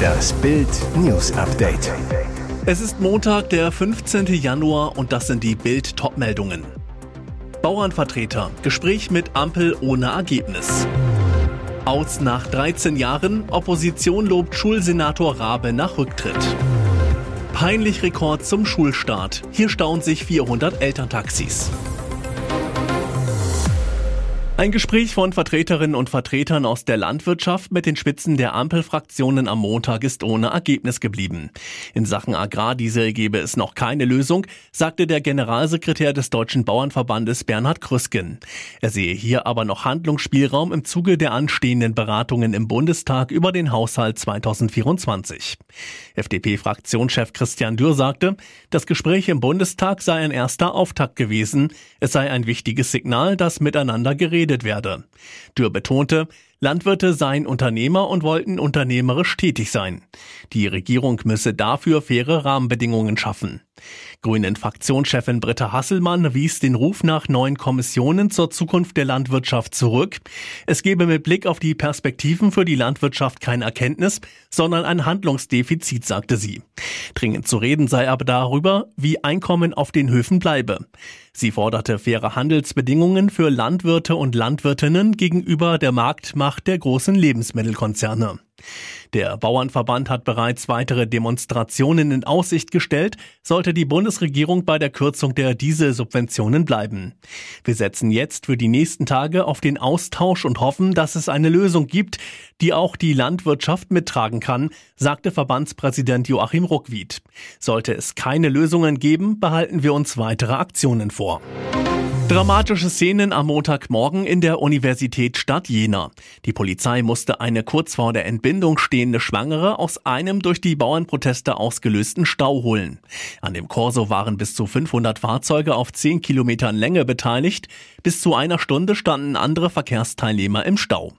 Das Bild News Update. Es ist Montag, der 15. Januar und das sind die Bild Topmeldungen. Bauernvertreter, Gespräch mit Ampel ohne Ergebnis. Aus nach 13 Jahren, Opposition lobt Schulsenator Rabe nach Rücktritt. Peinlich Rekord zum Schulstart. Hier stauen sich 400 Elterntaxis. Ein Gespräch von Vertreterinnen und Vertretern aus der Landwirtschaft mit den Spitzen der Ampelfraktionen am Montag ist ohne Ergebnis geblieben. In Sachen Agrardiesel gebe es noch keine Lösung, sagte der Generalsekretär des Deutschen Bauernverbandes Bernhard Krüsken. Er sehe hier aber noch Handlungsspielraum im Zuge der anstehenden Beratungen im Bundestag über den Haushalt 2024. FDP-Fraktionschef Christian Dürr sagte, das Gespräch im Bundestag sei ein erster Auftakt gewesen. Es sei ein wichtiges Signal, dass miteinander geredet geredet werde. Dürr betonte, Landwirte seien Unternehmer und wollten unternehmerisch tätig sein. Die Regierung müsse dafür faire Rahmenbedingungen schaffen. Grünen Fraktionschefin Britta Hasselmann wies den Ruf nach neuen Kommissionen zur Zukunft der Landwirtschaft zurück. Es gebe mit Blick auf die Perspektiven für die Landwirtschaft kein Erkenntnis, sondern ein Handlungsdefizit, sagte sie. Dringend zu reden sei aber darüber, wie Einkommen auf den Höfen bleibe. Sie forderte faire Handelsbedingungen für Landwirte und Landwirtinnen gegenüber der Marktmacht der großen Lebensmittelkonzerne. Der Bauernverband hat bereits weitere Demonstrationen in Aussicht gestellt, sollte die Bundesregierung bei der Kürzung der Dieselsubventionen bleiben. Wir setzen jetzt für die nächsten Tage auf den Austausch und hoffen, dass es eine Lösung gibt, die auch die Landwirtschaft mittragen kann, sagte Verbandspräsident Joachim Ruckwied. Sollte es keine Lösungen geben, behalten wir uns weitere Aktionen vor. Dramatische Szenen am Montagmorgen in der Universität Stadt Jena. Die Polizei musste eine kurz vor der Entbindung stehende Schwangere aus einem durch die Bauernproteste ausgelösten Stau holen. An dem Korso waren bis zu 500 Fahrzeuge auf 10 Kilometern Länge beteiligt. Bis zu einer Stunde standen andere Verkehrsteilnehmer im Stau.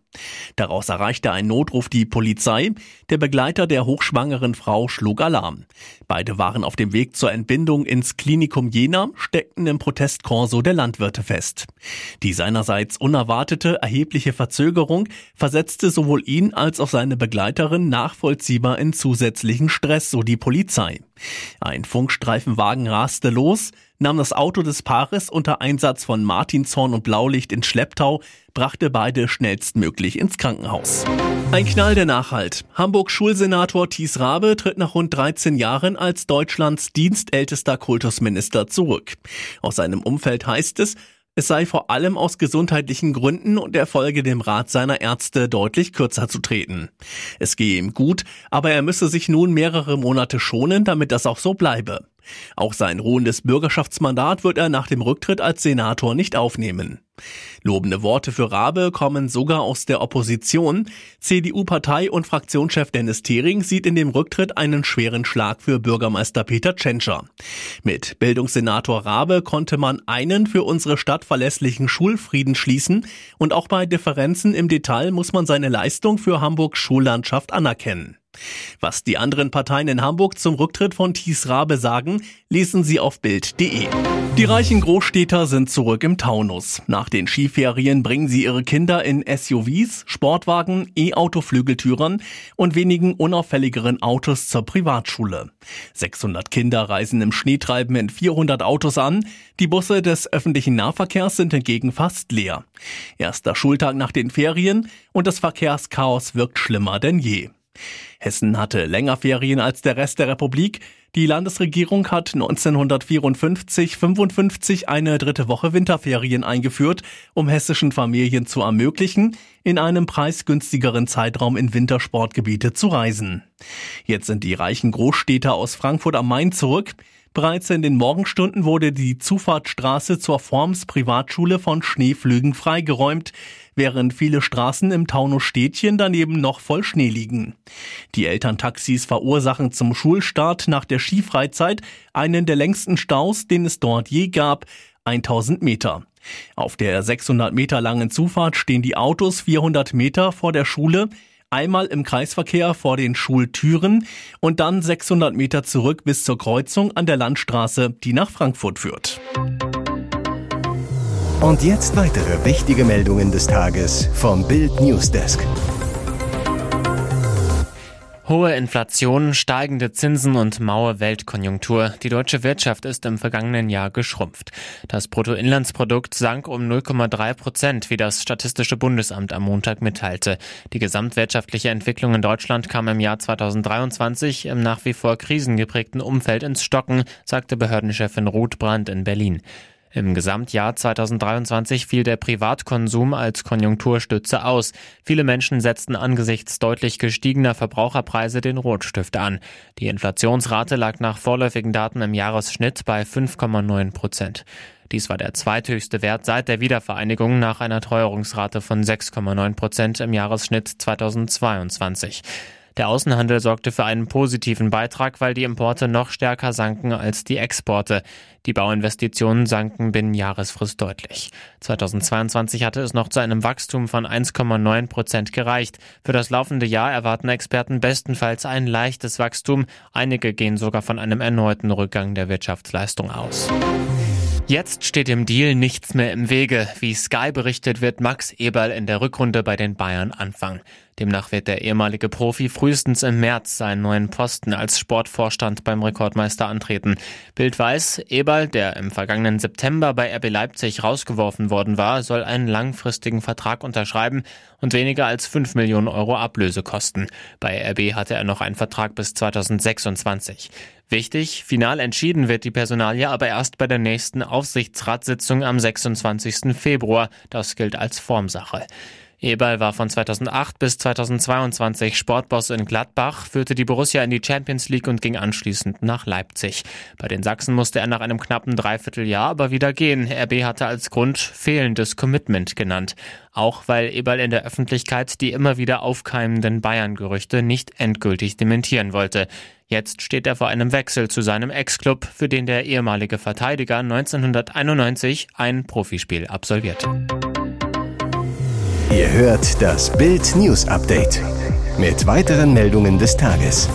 Daraus erreichte ein Notruf die Polizei. Der Begleiter der hochschwangeren Frau schlug Alarm. Beide waren auf dem Weg zur Entbindung ins Klinikum Jena, steckten im Protestkorso der Landwirte fest. Die seinerseits unerwartete erhebliche Verzögerung versetzte sowohl ihn als auch seine Begleiterin nachvollziehbar in zusätzlichen Stress, so die Polizei. Ein Funkstreifenwagen raste los, nahm das Auto des Paares unter Einsatz von Martinshorn und Blaulicht ins Schlepptau, brachte beide schnellstmöglich ins Krankenhaus. Ein Knall der Nachhalt. Hamburg Schulsenator Thies Rabe tritt nach rund 13 Jahren als Deutschlands dienstältester Kultusminister zurück. Aus seinem Umfeld heißt es, es sei vor allem aus gesundheitlichen Gründen und er folge dem Rat seiner Ärzte deutlich kürzer zu treten. Es gehe ihm gut, aber er müsse sich nun mehrere Monate schonen, damit das auch so bleibe. Auch sein ruhendes Bürgerschaftsmandat wird er nach dem Rücktritt als Senator nicht aufnehmen. Lobende Worte für Rabe kommen sogar aus der Opposition. CDU-Partei- und Fraktionschef Dennis Thering sieht in dem Rücktritt einen schweren Schlag für Bürgermeister Peter Tschentscher. Mit Bildungssenator Rabe konnte man einen für unsere Stadt verlässlichen Schulfrieden schließen und auch bei Differenzen im Detail muss man seine Leistung für Hamburgs Schullandschaft anerkennen. Was die anderen Parteien in Hamburg zum Rücktritt von Thies Rabe sagen, lesen Sie auf Bild.de. Die reichen Großstädter sind zurück im Taunus. Nach den Skiferien bringen sie ihre Kinder in SUVs, Sportwagen, E-Auto-Flügeltürern und wenigen unauffälligeren Autos zur Privatschule. 600 Kinder reisen im Schneetreiben in 400 Autos an. Die Busse des öffentlichen Nahverkehrs sind hingegen fast leer. Erster Schultag nach den Ferien und das Verkehrschaos wirkt schlimmer denn je. Hessen hatte länger Ferien als der Rest der Republik. Die Landesregierung hat 1954-55 eine dritte Woche Winterferien eingeführt, um hessischen Familien zu ermöglichen, in einem preisgünstigeren Zeitraum in Wintersportgebiete zu reisen. Jetzt sind die reichen Großstädter aus Frankfurt am Main zurück. Bereits in den Morgenstunden wurde die Zufahrtsstraße zur Forms Privatschule von Schneeflügen freigeräumt, während viele Straßen im Taunusstädtchen daneben noch voll Schnee liegen. Die Elterntaxis verursachen zum Schulstart nach der Skifreizeit einen der längsten Staus, den es dort je gab, 1000 Meter. Auf der 600 Meter langen Zufahrt stehen die Autos 400 Meter vor der Schule, einmal im Kreisverkehr vor den Schultüren und dann 600 Meter zurück bis zur Kreuzung an der Landstraße, die nach Frankfurt führt. Und jetzt weitere wichtige Meldungen des Tages vom Bild Newsdesk. Hohe Inflation, steigende Zinsen und maue Weltkonjunktur. Die deutsche Wirtschaft ist im vergangenen Jahr geschrumpft. Das Bruttoinlandsprodukt sank um 0,3 Prozent, wie das Statistische Bundesamt am Montag mitteilte. Die gesamtwirtschaftliche Entwicklung in Deutschland kam im Jahr 2023 im nach wie vor krisengeprägten Umfeld ins Stocken, sagte Behördenchefin Ruth Brandt in Berlin. Im Gesamtjahr 2023 fiel der Privatkonsum als Konjunkturstütze aus. Viele Menschen setzten angesichts deutlich gestiegener Verbraucherpreise den Rotstift an. Die Inflationsrate lag nach vorläufigen Daten im Jahresschnitt bei 5,9 Prozent. Dies war der zweithöchste Wert seit der Wiedervereinigung nach einer Teuerungsrate von 6,9 Prozent im Jahresschnitt 2022. Der Außenhandel sorgte für einen positiven Beitrag, weil die Importe noch stärker sanken als die Exporte. Die Bauinvestitionen sanken binnen Jahresfrist deutlich. 2022 hatte es noch zu einem Wachstum von 1,9 Prozent gereicht. Für das laufende Jahr erwarten Experten bestenfalls ein leichtes Wachstum. Einige gehen sogar von einem erneuten Rückgang der Wirtschaftsleistung aus. Jetzt steht dem Deal nichts mehr im Wege. Wie Sky berichtet, wird Max Eberl in der Rückrunde bei den Bayern anfangen. Demnach wird der ehemalige Profi frühestens im März seinen neuen Posten als Sportvorstand beim Rekordmeister antreten. Bild weiß, Eberl, der im vergangenen September bei RB Leipzig rausgeworfen worden war, soll einen langfristigen Vertrag unterschreiben und weniger als 5 Millionen Euro Ablöse kosten. Bei RB hatte er noch einen Vertrag bis 2026. Wichtig, final entschieden wird die Personalie aber erst bei der nächsten Aufsichtsratssitzung am 26. Februar. Das gilt als Formsache. Eberl war von 2008 bis 2022 Sportboss in Gladbach, führte die Borussia in die Champions League und ging anschließend nach Leipzig. Bei den Sachsen musste er nach einem knappen Dreivierteljahr aber wieder gehen. RB hatte als Grund fehlendes Commitment genannt. Auch weil Eberl in der Öffentlichkeit die immer wieder aufkeimenden Bayern-Gerüchte nicht endgültig dementieren wollte. Jetzt steht er vor einem Wechsel zu seinem Ex-Club, für den der ehemalige Verteidiger 1991 ein Profispiel absolvierte. Ihr hört das Bild News Update mit weiteren Meldungen des Tages.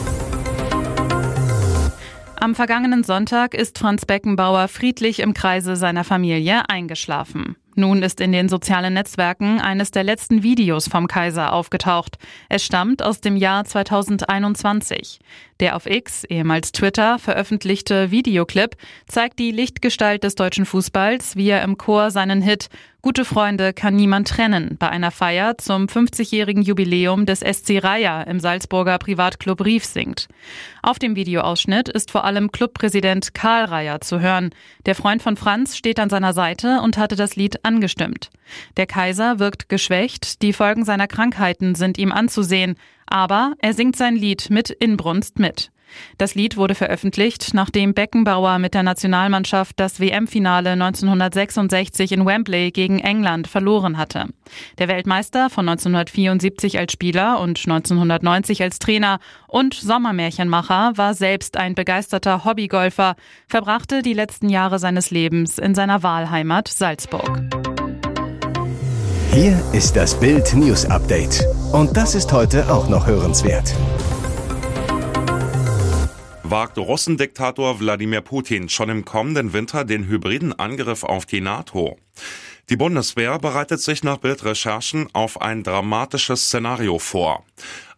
Am vergangenen Sonntag ist Franz Beckenbauer friedlich im Kreise seiner Familie eingeschlafen. Nun ist in den sozialen Netzwerken eines der letzten Videos vom Kaiser aufgetaucht. Es stammt aus dem Jahr 2021. Der auf X, ehemals Twitter, veröffentlichte Videoclip zeigt die Lichtgestalt des deutschen Fußballs, wie er im Chor seinen Hit Gute Freunde kann niemand trennen bei einer Feier zum 50-jährigen Jubiläum des SC Raya im Salzburger Privatclub Rief singt. Auf dem Videoausschnitt ist vor allem Clubpräsident Karl Raya zu hören. Der Freund von Franz steht an seiner Seite und hatte das Lied angestimmt. Der Kaiser wirkt geschwächt, die Folgen seiner Krankheiten sind ihm anzusehen, aber er singt sein Lied mit Inbrunst mit. Das Lied wurde veröffentlicht, nachdem Beckenbauer mit der Nationalmannschaft das WM-Finale 1966 in Wembley gegen England verloren hatte. Der Weltmeister von 1974 als Spieler und 1990 als Trainer und Sommermärchenmacher war selbst ein begeisterter Hobbygolfer, verbrachte die letzten Jahre seines Lebens in seiner Wahlheimat Salzburg. Hier ist das Bild News Update. Und das ist heute auch noch hörenswert. Wagt Russendiktator Wladimir Putin schon im kommenden Winter den hybriden Angriff auf die NATO? Die Bundeswehr bereitet sich nach Bildrecherchen auf ein dramatisches Szenario vor.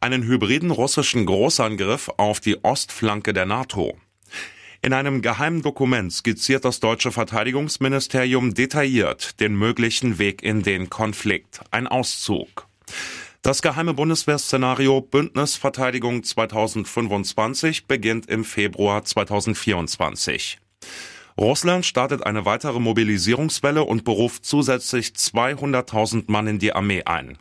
Einen hybriden russischen Großangriff auf die Ostflanke der NATO. In einem geheimen Dokument skizziert das deutsche Verteidigungsministerium detailliert den möglichen Weg in den Konflikt. Ein Auszug. Das geheime Bundeswehrszenario Bündnisverteidigung 2025 beginnt im Februar 2024. Russland startet eine weitere Mobilisierungswelle und beruft zusätzlich 200.000 Mann in die Armee ein.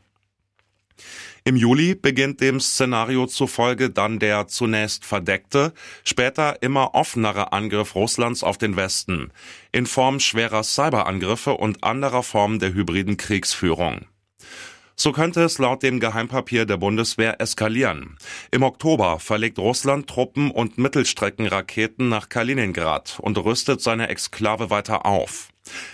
Im Juli beginnt dem Szenario zufolge dann der zunächst verdeckte, später immer offenere Angriff Russlands auf den Westen in Form schwerer Cyberangriffe und anderer Formen der hybriden Kriegsführung. So könnte es laut dem Geheimpapier der Bundeswehr eskalieren. Im Oktober verlegt Russland Truppen und Mittelstreckenraketen nach Kaliningrad und rüstet seine Exklave weiter auf.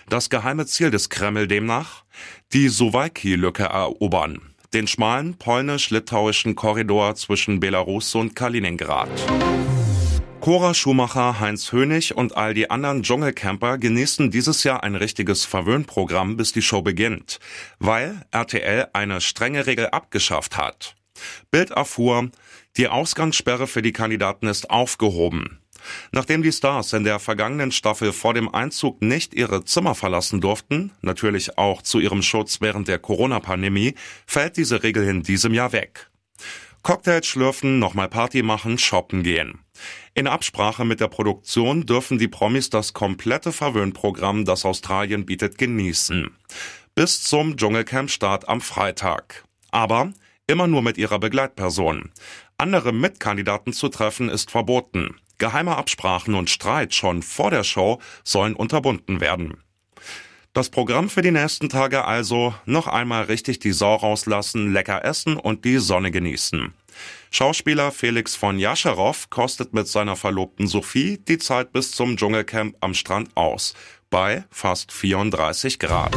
Das geheime Ziel des Kreml demnach? Die Suwalki-Lücke erobern den schmalen polnisch-litauischen Korridor zwischen Belarus und Kaliningrad. Cora Schumacher, Heinz Hönig und all die anderen Dschungelcamper genießen dieses Jahr ein richtiges Verwöhnprogramm, bis die Show beginnt, weil RTL eine strenge Regel abgeschafft hat. Bild erfuhr, Die Ausgangssperre für die Kandidaten ist aufgehoben. Nachdem die Stars in der vergangenen Staffel vor dem Einzug nicht ihre Zimmer verlassen durften, natürlich auch zu ihrem Schutz während der Corona-Pandemie, fällt diese Regel in diesem Jahr weg. Cocktails schlürfen, nochmal Party machen, shoppen gehen. In Absprache mit der Produktion dürfen die Promis das komplette Verwöhnprogramm, das Australien bietet, genießen. Bis zum Dschungelcamp-Start am Freitag. Aber immer nur mit ihrer Begleitperson. Andere Mitkandidaten zu treffen ist verboten. Geheime Absprachen und Streit schon vor der Show sollen unterbunden werden. Das Programm für die nächsten Tage also noch einmal richtig die Sau rauslassen, lecker essen und die Sonne genießen. Schauspieler Felix von Jascherow kostet mit seiner Verlobten Sophie die Zeit bis zum Dschungelcamp am Strand aus, bei fast 34 Grad.